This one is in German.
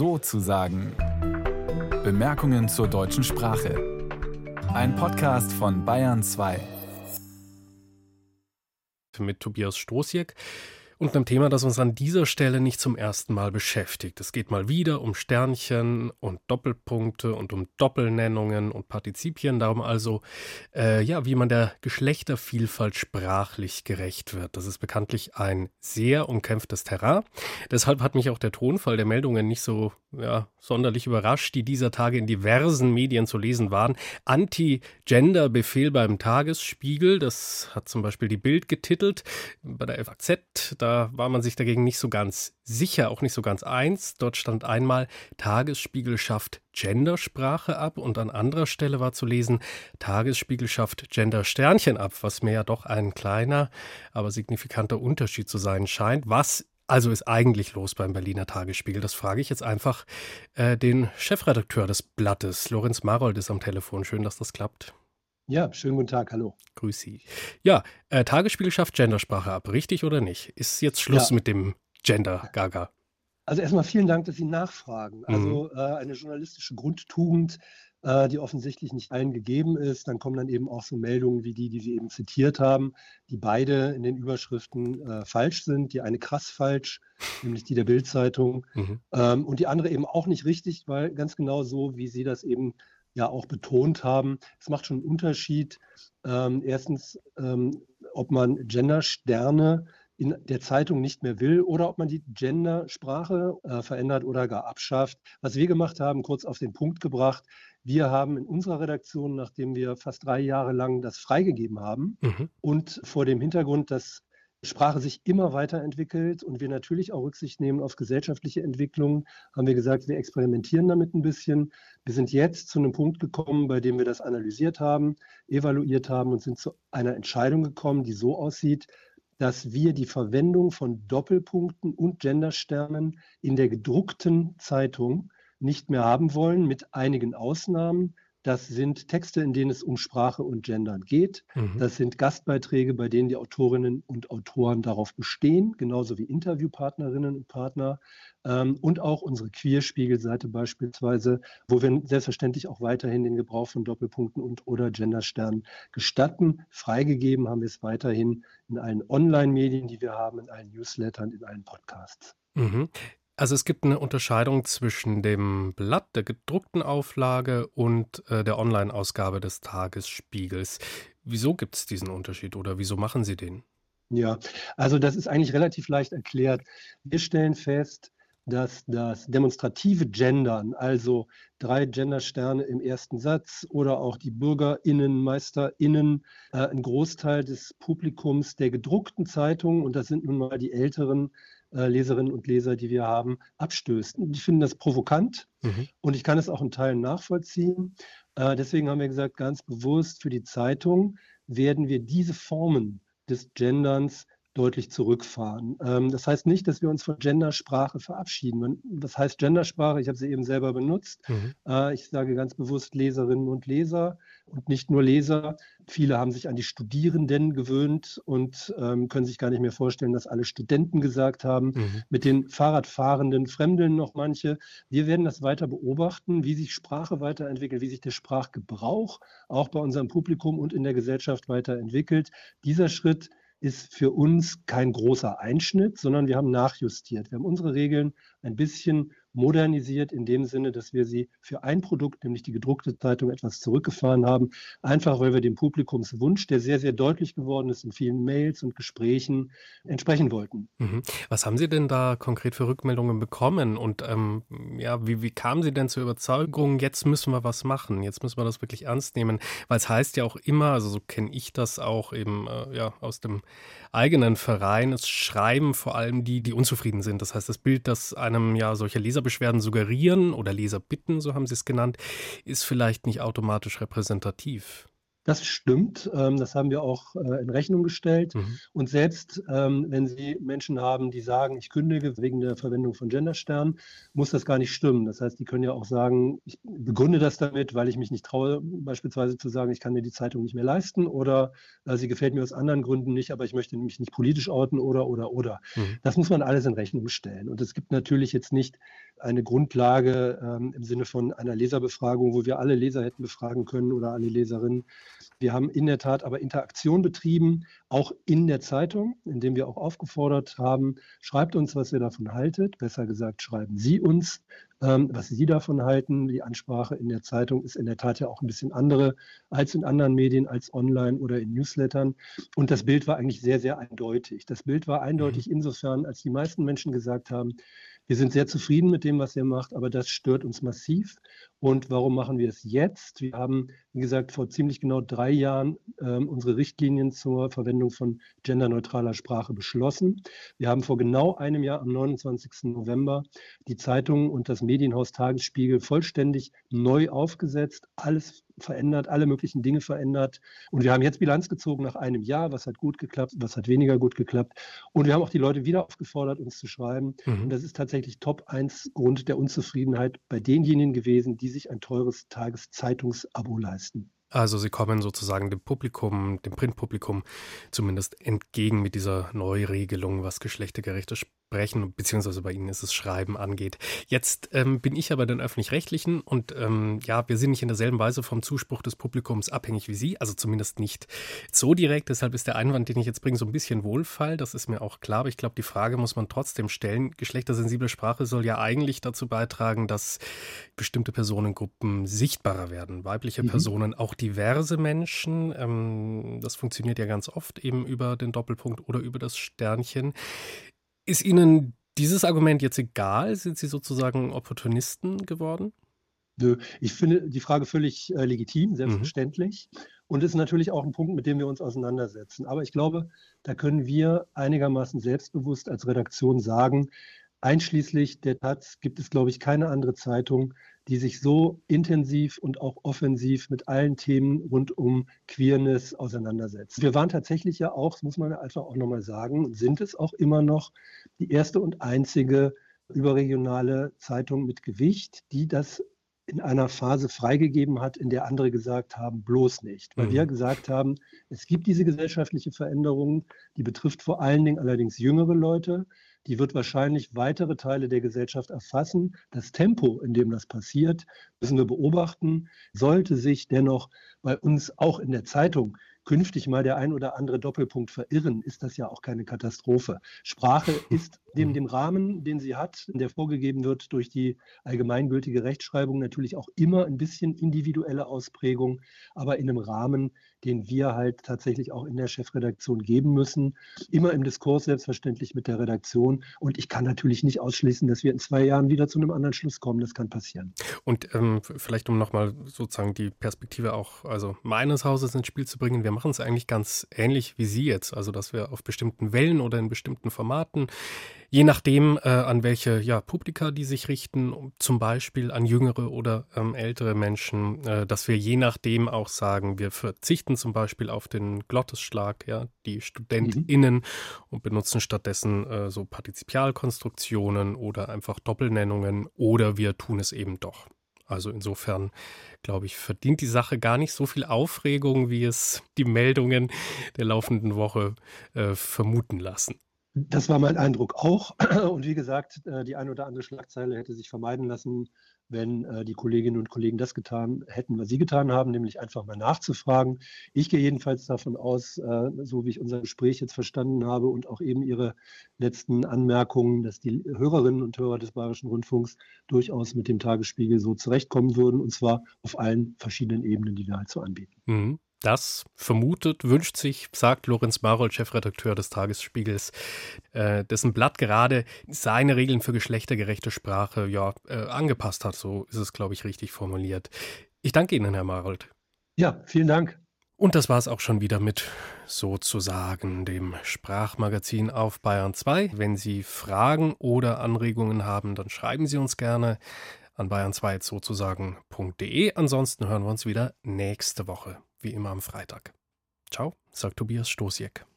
so zu sagen. Bemerkungen zur deutschen Sprache. Ein Podcast von Bayern 2. Mit Tobias Stoßjek und einem Thema, das uns an dieser Stelle nicht zum ersten Mal beschäftigt. Es geht mal wieder um Sternchen und Doppelpunkte und um Doppelnennungen und Partizipien. Darum also, äh, ja, wie man der Geschlechtervielfalt sprachlich gerecht wird. Das ist bekanntlich ein sehr umkämpftes Terrain. Deshalb hat mich auch der Tonfall der Meldungen nicht so ja, sonderlich überrascht, die dieser Tage in diversen Medien zu lesen waren. Anti-Gender-Befehl beim Tagesspiegel, das hat zum Beispiel die Bild getitelt. Bei der FAZ, da war man sich dagegen nicht so ganz sicher, auch nicht so ganz eins. Dort stand einmal, Tagesspiegel schafft Gendersprache ab und an anderer Stelle war zu lesen, Tagesspiegel schafft Gender-Sternchen ab, was mir ja doch ein kleiner, aber signifikanter Unterschied zu sein scheint. Was also ist eigentlich los beim Berliner Tagesspiegel? Das frage ich jetzt einfach äh, den Chefredakteur des Blattes. Lorenz Marold ist am Telefon. Schön, dass das klappt. Ja, schönen guten Tag, hallo. Grüß Sie. Ja, äh, Tagesspiegel schafft Gendersprache ab, richtig oder nicht? Ist jetzt Schluss ja. mit dem Gender-Gaga? Also erstmal vielen Dank, dass Sie nachfragen. Also mhm. äh, eine journalistische Grundtugend, äh, die offensichtlich nicht allen gegeben ist. Dann kommen dann eben auch so Meldungen wie die, die Sie eben zitiert haben, die beide in den Überschriften äh, falsch sind. Die eine krass falsch, nämlich die der Bildzeitung, mhm. ähm, und die andere eben auch nicht richtig, weil ganz genau so, wie Sie das eben ja auch betont haben. Es macht schon einen Unterschied. Ähm, erstens, ähm, ob man Gendersterne in der Zeitung nicht mehr will oder ob man die Gendersprache äh, verändert oder gar abschafft. Was wir gemacht haben, kurz auf den Punkt gebracht, wir haben in unserer Redaktion, nachdem wir fast drei Jahre lang das freigegeben haben mhm. und vor dem Hintergrund, dass Sprache sich immer weiterentwickelt und wir natürlich auch Rücksicht nehmen auf gesellschaftliche Entwicklungen, haben wir gesagt, wir experimentieren damit ein bisschen. Wir sind jetzt zu einem Punkt gekommen, bei dem wir das analysiert haben, evaluiert haben und sind zu einer Entscheidung gekommen, die so aussieht, dass wir die Verwendung von Doppelpunkten und Gendersternen in der gedruckten Zeitung nicht mehr haben wollen, mit einigen Ausnahmen. Das sind Texte, in denen es um Sprache und Gendern geht. Mhm. Das sind Gastbeiträge, bei denen die Autorinnen und Autoren darauf bestehen, genauso wie Interviewpartnerinnen und Partner. Ähm, und auch unsere Queerspiegelseite beispielsweise, wo wir selbstverständlich auch weiterhin den Gebrauch von Doppelpunkten und oder Gendersternen gestatten. Freigegeben haben wir es weiterhin in allen Online-Medien, die wir haben, in allen Newslettern, in allen Podcasts. Mhm. Also es gibt eine Unterscheidung zwischen dem Blatt der gedruckten Auflage und äh, der Online-Ausgabe des Tagesspiegels. Wieso gibt es diesen Unterschied oder wieso machen Sie den? Ja, also das ist eigentlich relativ leicht erklärt. Wir stellen fest, dass das demonstrative Gendern, also drei Gendersterne im ersten Satz oder auch die BürgerInnen, MeisterInnen, äh, ein Großteil des Publikums der gedruckten Zeitungen, und das sind nun mal die älteren äh, Leserinnen und Leser, die wir haben, abstößt. Und ich finde das provokant mhm. und ich kann es auch in Teilen nachvollziehen. Äh, deswegen haben wir gesagt, ganz bewusst für die Zeitung werden wir diese Formen des Genderns deutlich zurückfahren. Ähm, das heißt nicht, dass wir uns von Gendersprache verabschieden. Was heißt Gendersprache? Ich habe sie eben selber benutzt. Mhm. Äh, ich sage ganz bewusst Leserinnen und Leser und nicht nur Leser. Viele haben sich an die Studierenden gewöhnt und ähm, können sich gar nicht mehr vorstellen, dass alle Studenten gesagt haben. Mhm. Mit den Fahrradfahrenden fremdeln noch manche. Wir werden das weiter beobachten, wie sich Sprache weiterentwickelt, wie sich der Sprachgebrauch auch bei unserem Publikum und in der Gesellschaft weiterentwickelt. Dieser Schritt ist für uns kein großer Einschnitt, sondern wir haben nachjustiert. Wir haben unsere Regeln ein bisschen modernisiert in dem Sinne, dass wir sie für ein Produkt, nämlich die gedruckte Zeitung, etwas zurückgefahren haben. Einfach weil wir dem Publikumswunsch, der sehr, sehr deutlich geworden ist in vielen Mails und Gesprächen, entsprechen wollten. Mhm. Was haben Sie denn da konkret für Rückmeldungen bekommen? Und ähm, ja, wie, wie kamen Sie denn zur Überzeugung, jetzt müssen wir was machen, jetzt müssen wir das wirklich ernst nehmen? Weil es heißt ja auch immer, also so kenne ich das auch eben äh, ja, aus dem eigenen Verein, es schreiben vor allem die, die unzufrieden sind. Das heißt, das Bild, das einem ja solche Leser Leserbeschwerden suggerieren oder Leserbitten, so haben sie es genannt, ist vielleicht nicht automatisch repräsentativ. Das stimmt. Ähm, das haben wir auch äh, in Rechnung gestellt. Mhm. Und selbst ähm, wenn Sie Menschen haben, die sagen, ich kündige wegen der Verwendung von Gendersternen, muss das gar nicht stimmen. Das heißt, die können ja auch sagen, ich begründe das damit, weil ich mich nicht traue, beispielsweise zu sagen, ich kann mir die Zeitung nicht mehr leisten oder äh, sie gefällt mir aus anderen Gründen nicht, aber ich möchte mich nicht politisch outen oder, oder, oder. Mhm. Das muss man alles in Rechnung stellen. Und es gibt natürlich jetzt nicht eine Grundlage ähm, im Sinne von einer Leserbefragung, wo wir alle Leser hätten befragen können oder alle Leserinnen. Wir haben in der Tat aber Interaktion betrieben, auch in der Zeitung, indem wir auch aufgefordert haben, schreibt uns, was ihr davon haltet. Besser gesagt, schreiben Sie uns, ähm, was Sie davon halten. Die Ansprache in der Zeitung ist in der Tat ja auch ein bisschen andere als in anderen Medien, als online oder in Newslettern. Und das Bild war eigentlich sehr, sehr eindeutig. Das Bild war eindeutig mhm. insofern, als die meisten Menschen gesagt haben, wir sind sehr zufrieden mit dem, was ihr macht, aber das stört uns massiv. Und warum machen wir es jetzt? Wir haben, wie gesagt, vor ziemlich genau drei Jahren ähm, unsere Richtlinien zur Verwendung von genderneutraler Sprache beschlossen. Wir haben vor genau einem Jahr, am 29. November, die Zeitung und das Medienhaus Tagesspiegel vollständig neu aufgesetzt, alles verändert, alle möglichen Dinge verändert. Und wir haben jetzt Bilanz gezogen nach einem Jahr, was hat gut geklappt, was hat weniger gut geklappt. Und wir haben auch die Leute wieder aufgefordert, uns zu schreiben. Mhm. Und das ist tatsächlich Top 1 Grund der Unzufriedenheit bei denjenigen gewesen, die sich ein teures Tageszeitungsabo leisten. Also Sie kommen sozusagen dem Publikum, dem Printpublikum zumindest entgegen mit dieser Neuregelung, was geschlechtergerechte Sprechen, beziehungsweise bei Ihnen ist es Schreiben angeht. Jetzt ähm, bin ich aber den Öffentlich-Rechtlichen und ähm, ja, wir sind nicht in derselben Weise vom Zuspruch des Publikums abhängig wie Sie, also zumindest nicht so direkt. Deshalb ist der Einwand, den ich jetzt bringe, so ein bisschen Wohlfall. Das ist mir auch klar, aber ich glaube, die Frage muss man trotzdem stellen. Geschlechtersensible Sprache soll ja eigentlich dazu beitragen, dass bestimmte Personengruppen sichtbarer werden, weibliche mhm. Personen, auch diverse Menschen. Ähm, das funktioniert ja ganz oft eben über den Doppelpunkt oder über das Sternchen. Ist Ihnen dieses Argument jetzt egal? Sind Sie sozusagen Opportunisten geworden? Nö, ich finde die Frage völlig äh, legitim, selbstverständlich. Mhm. Und ist natürlich auch ein Punkt, mit dem wir uns auseinandersetzen. Aber ich glaube, da können wir einigermaßen selbstbewusst als Redaktion sagen, einschließlich der Taz gibt es, glaube ich, keine andere Zeitung, die sich so intensiv und auch offensiv mit allen Themen rund um Queerness auseinandersetzt. Wir waren tatsächlich ja auch, das muss man einfach auch nochmal sagen, sind es auch immer noch die erste und einzige überregionale Zeitung mit Gewicht, die das in einer Phase freigegeben hat, in der andere gesagt haben, bloß nicht. Weil mhm. wir gesagt haben, es gibt diese gesellschaftliche Veränderung, die betrifft vor allen Dingen allerdings jüngere Leute die wird wahrscheinlich weitere Teile der Gesellschaft erfassen. Das Tempo, in dem das passiert, müssen wir beobachten. Sollte sich dennoch bei uns auch in der Zeitung künftig mal der ein oder andere Doppelpunkt verirren, ist das ja auch keine Katastrophe. Sprache ist neben dem Rahmen, den sie hat, der vorgegeben wird durch die allgemeingültige Rechtschreibung, natürlich auch immer ein bisschen individuelle Ausprägung, aber in einem Rahmen, den wir halt tatsächlich auch in der Chefredaktion geben müssen. Immer im Diskurs selbstverständlich mit der Redaktion. Und ich kann natürlich nicht ausschließen, dass wir in zwei Jahren wieder zu einem anderen Schluss kommen. Das kann passieren. Und ähm, vielleicht um nochmal sozusagen die Perspektive auch, also meines Hauses ins Spiel zu bringen, wir machen es eigentlich ganz ähnlich wie Sie jetzt. Also, dass wir auf bestimmten Wellen oder in bestimmten Formaten je nachdem, äh, an welche ja, Publika die sich richten, zum Beispiel an jüngere oder ähm, ältere Menschen, äh, dass wir je nachdem auch sagen, wir verzichten zum Beispiel auf den Glottesschlag, ja, die StudentInnen mhm. und benutzen stattdessen äh, so Partizipialkonstruktionen oder einfach Doppelnennungen oder wir tun es eben doch. Also insofern, glaube ich, verdient die Sache gar nicht so viel Aufregung, wie es die Meldungen der laufenden Woche äh, vermuten lassen. Das war mein Eindruck auch. Und wie gesagt, äh, die eine oder andere Schlagzeile hätte sich vermeiden lassen, wenn äh, die Kolleginnen und Kollegen das getan hätten, was sie getan haben, nämlich einfach mal nachzufragen. Ich gehe jedenfalls davon aus, äh, so wie ich unser Gespräch jetzt verstanden habe und auch eben Ihre letzten Anmerkungen, dass die Hörerinnen und Hörer des Bayerischen Rundfunks durchaus mit dem Tagesspiegel so zurechtkommen würden, und zwar auf allen verschiedenen Ebenen, die wir halt so anbieten. Mhm. Das vermutet, wünscht sich, sagt Lorenz Marold, Chefredakteur des Tagesspiegels, äh, dessen Blatt gerade seine Regeln für geschlechtergerechte Sprache ja äh, angepasst hat. So ist es, glaube ich, richtig formuliert. Ich danke Ihnen, Herr Marold. Ja, vielen Dank. Und das war es auch schon wieder mit sozusagen dem Sprachmagazin auf Bayern 2. Wenn Sie Fragen oder Anregungen haben, dann schreiben Sie uns gerne an bayern2 sozusagen.de. Ansonsten hören wir uns wieder nächste Woche wie immer am Freitag. Ciao, sagt Tobias Stoßjeck.